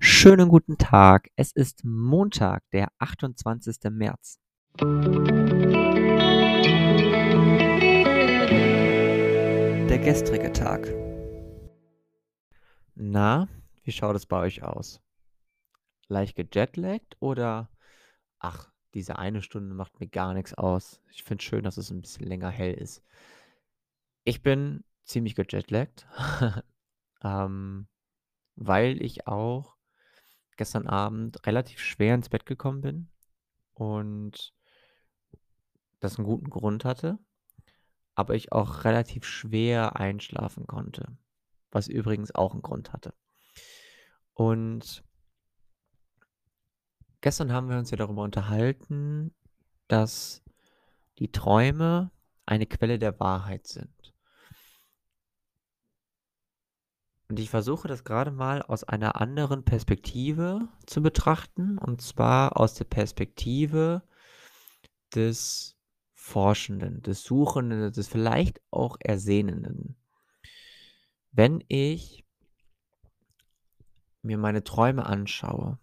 Schönen guten Tag. Es ist Montag, der 28. März. Der gestrige Tag. Na, wie schaut es bei euch aus? Leicht gejetlaggt oder ach, diese eine Stunde macht mir gar nichts aus. Ich finde es schön, dass es ein bisschen länger hell ist. Ich bin ziemlich gejetlaggt, ähm, weil ich auch gestern Abend relativ schwer ins Bett gekommen bin und das einen guten Grund hatte, aber ich auch relativ schwer einschlafen konnte, was übrigens auch einen Grund hatte. Und gestern haben wir uns ja darüber unterhalten, dass die Träume eine Quelle der Wahrheit sind. Und ich versuche das gerade mal aus einer anderen Perspektive zu betrachten, und zwar aus der Perspektive des Forschenden, des Suchenden, des vielleicht auch Ersehnenden. Wenn ich mir meine Träume anschaue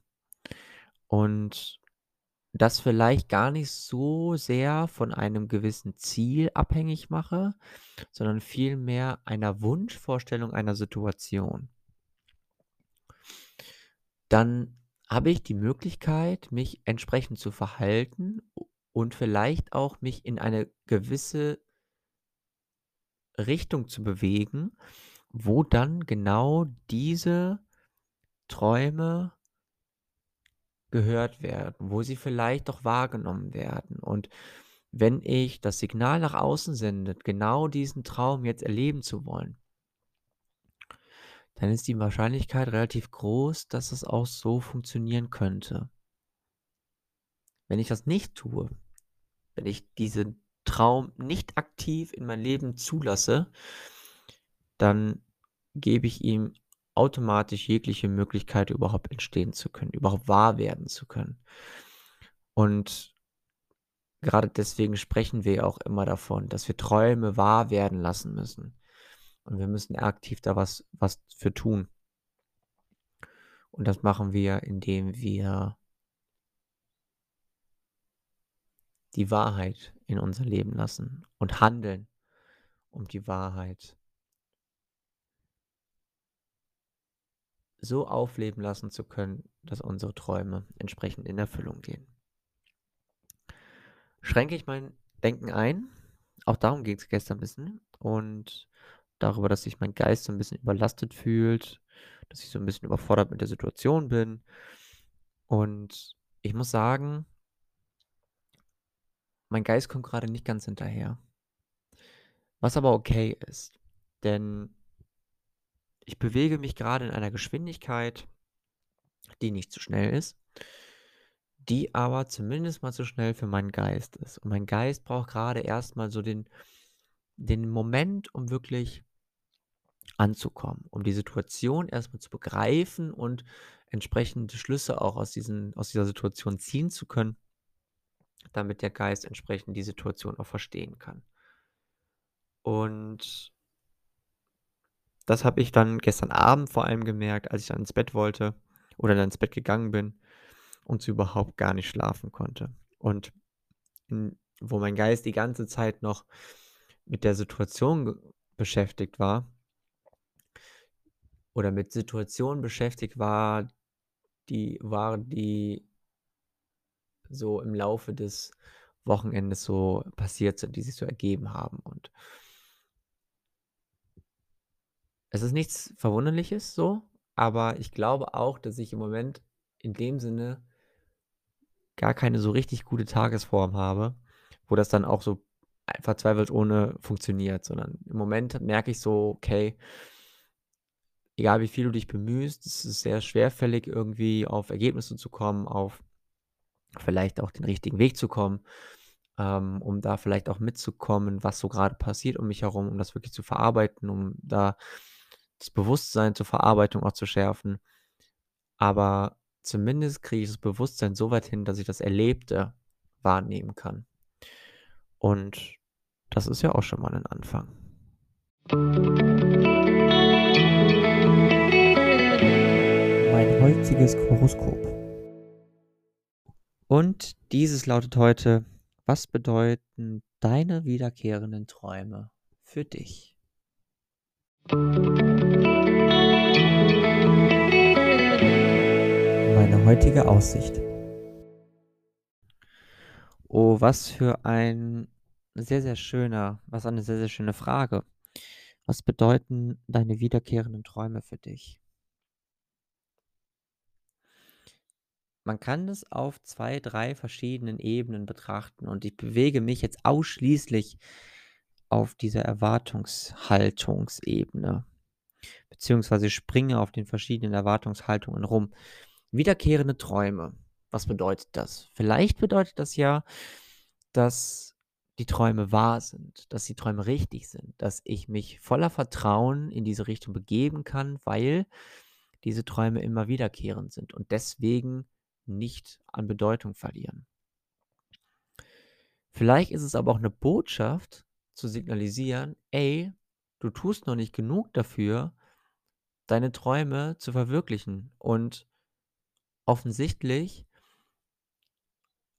und das vielleicht gar nicht so sehr von einem gewissen Ziel abhängig mache, sondern vielmehr einer Wunschvorstellung einer Situation. Dann habe ich die Möglichkeit, mich entsprechend zu verhalten und vielleicht auch mich in eine gewisse Richtung zu bewegen, wo dann genau diese Träume gehört werden, wo sie vielleicht auch wahrgenommen werden. Und wenn ich das Signal nach außen sendet, genau diesen Traum jetzt erleben zu wollen, dann ist die Wahrscheinlichkeit relativ groß, dass es auch so funktionieren könnte. Wenn ich das nicht tue, wenn ich diesen Traum nicht aktiv in mein Leben zulasse, dann gebe ich ihm automatisch jegliche Möglichkeit überhaupt entstehen zu können, überhaupt wahr werden zu können. Und gerade deswegen sprechen wir auch immer davon, dass wir Träume wahr werden lassen müssen. Und wir müssen aktiv da was, was für tun. Und das machen wir, indem wir die Wahrheit in unser Leben lassen und handeln, um die Wahrheit so aufleben lassen zu können, dass unsere Träume entsprechend in Erfüllung gehen. Schränke ich mein Denken ein, auch darum ging es gestern ein bisschen und darüber, dass sich mein Geist so ein bisschen überlastet fühlt, dass ich so ein bisschen überfordert mit der Situation bin und ich muss sagen, mein Geist kommt gerade nicht ganz hinterher. Was aber okay ist, denn ich bewege mich gerade in einer Geschwindigkeit, die nicht zu schnell ist, die aber zumindest mal zu schnell für meinen Geist ist. Und mein Geist braucht gerade erstmal so den, den Moment, um wirklich anzukommen, um die Situation erstmal zu begreifen und entsprechende Schlüsse auch aus, diesen, aus dieser Situation ziehen zu können, damit der Geist entsprechend die Situation auch verstehen kann. Und das habe ich dann gestern Abend vor allem gemerkt, als ich dann ins Bett wollte oder dann ins Bett gegangen bin und so überhaupt gar nicht schlafen konnte. Und in, wo mein Geist die ganze Zeit noch mit der Situation beschäftigt war oder mit Situationen beschäftigt war, die waren die so im Laufe des Wochenendes so passiert sind, die sich so ergeben haben und Es ist nichts Verwunderliches so, aber ich glaube auch, dass ich im Moment in dem Sinne gar keine so richtig gute Tagesform habe, wo das dann auch so einfach zweifelsohne funktioniert, sondern im Moment merke ich so, okay, egal wie viel du dich bemühst, es ist sehr schwerfällig irgendwie auf Ergebnisse zu kommen, auf vielleicht auch den richtigen Weg zu kommen, ähm, um da vielleicht auch mitzukommen, was so gerade passiert um mich herum, um das wirklich zu verarbeiten, um da das Bewusstsein zur Verarbeitung auch zu schärfen. Aber zumindest kriege ich das Bewusstsein so weit hin, dass ich das Erlebte wahrnehmen kann. Und das ist ja auch schon mal ein Anfang. Mein heutiges Horoskop. Und dieses lautet heute: Was bedeuten deine wiederkehrenden Träume für dich? Meine heutige Aussicht. Oh, was für ein sehr, sehr schöner was eine sehr, sehr schöne Frage. Was bedeuten deine wiederkehrenden Träume für dich? Man kann es auf 2, 3 verschiedenen Ebenen betrachten und ich bewege mich jetzt ausschließlich auf dieser Erwartungshaltungsebene, beziehungsweise springe auf den verschiedenen Erwartungshaltungen rum. Wiederkehrende Träume, was bedeutet das? Vielleicht bedeutet das ja, dass die Träume wahr sind, dass die Träume richtig sind, dass ich mich voller Vertrauen in diese Richtung begeben kann, weil diese Träume immer wiederkehrend sind und deswegen nicht an Bedeutung verlieren. Vielleicht ist es aber auch eine Botschaft zu signalisieren: „Ey, du tust noch nicht genug dafür, deine Träume zu verwirklichen.“ Und offensichtlich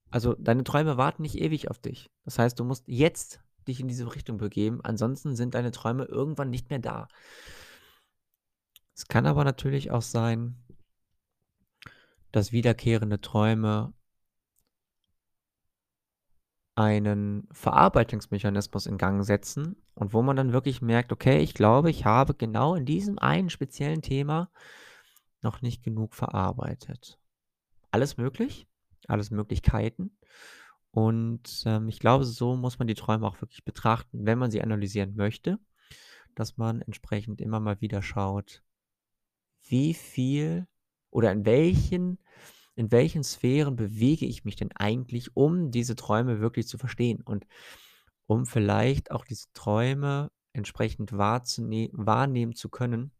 also, deine Träume warten nicht ewig auf dich. Das heißt, du musst jetzt dich in diese Richtung begeben, ansonsten sind deine Träume irgendwann nicht mehr da. Es kann aber natürlich auch sein dass wiederkehrende Träume einen Verarbeitungsmechanismus in Gang setzen und wo man dann wirklich merkt: „Okay, ich glaube, ich habe genau in diesem einen speziellen Thema noch nicht genug verarbeitet.“ Alles möglich, alles Möglichkeiten und, ähm, ich glaube, so muss man die Träume auch wirklich betrachten, wenn man sie analysieren möchte, dass man entsprechend immer mal wieder schaut: Wie viel oder in welchen in welchen Sphären bewege ich mich denn eigentlich, um diese Träume wirklich zu verstehen und um vielleicht auch diese Träume entsprechend wahrnehmen zu können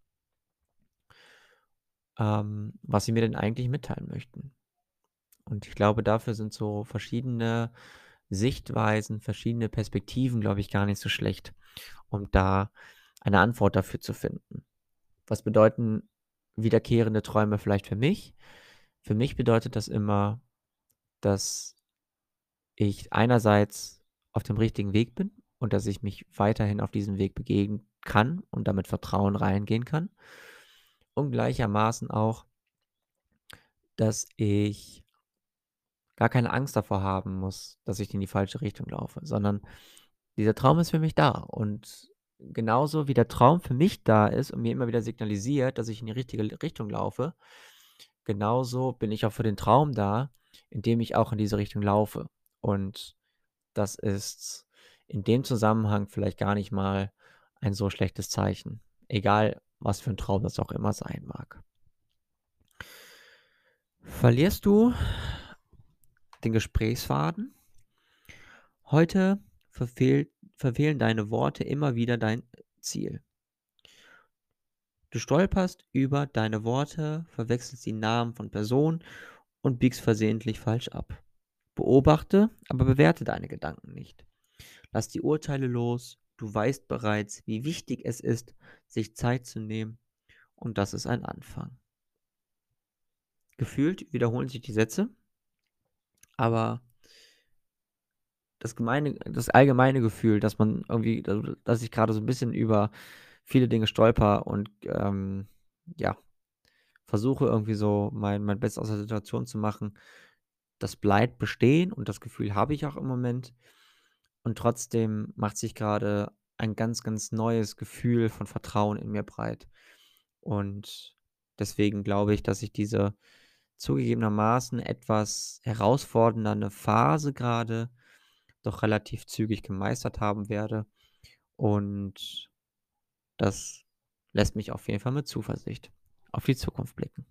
ähm, was sie mir denn eigentlich mitteilen möchten. Und ich glaube, dafür sind so verschiedene Sichtweisen, verschiedene Perspektiven, glaube ich, gar nicht so schlecht, um da eine Antwort dafür zu finden. Was bedeuten wiederkehrende Träume vielleicht für mich? Für mich bedeutet das immer, dass ich einerseits auf dem richtigen Weg bin und dass ich mich weiterhin auf diesem Weg begeben kann und da mit Vertrauen reingehen kann. Und gleichermaßen auch dass ich gar keine Angst davor haben muss, dass ich in die falsche Richtung laufe, sondern dieser Traum ist für mich da und genauso wie der Traum für mich da ist und mir immer wieder signalisiert, dass ich in die richtige Richtung laufe, genauso bin ich auch für den Traum da, indem ich auch in diese Richtung laufe. Und das ist in dem Zusammenhang vielleicht gar nicht mal ein so schlechtes Zeichen, egal was für ein Traum das auch immer sein mag. Verlierst du den Gesprächsfaden? Heute verfehlen deine Worte immer wieder dein Ziel. Du stolperst über deine Worte, verwechselst die Namen von Personen und biegst versehentlich falsch ab. Beobachte, aber bewerte deine Gedanken nicht. Lass die Urteile los, du weißt bereits, wie wichtig es ist, sich Zeit zu nehmen, und das ist ein Anfang. Gefühlt wiederholen sich die Sätze, aber das gemeine das allgemeine Gefühl, dass man irgendwie dass ich gerade so ein bisschen über viele Dinge stolper und, ähm, ja, versuche irgendwie so mein mein Bestes aus der Situation zu machen, das bleibt bestehen und das Gefühl habe ich auch im Moment. Und trotzdem macht sich gerade ein ganz, ganz neues Gefühl von Vertrauen in mir breit. Und deswegen glaube ich, dass ich diese zugegebenermaßen etwas herausfordernde Phase gerade doch relativ zügig gemeistert haben werde. Und das lässt mich auf jeden Fall mit Zuversicht auf die Zukunft blicken.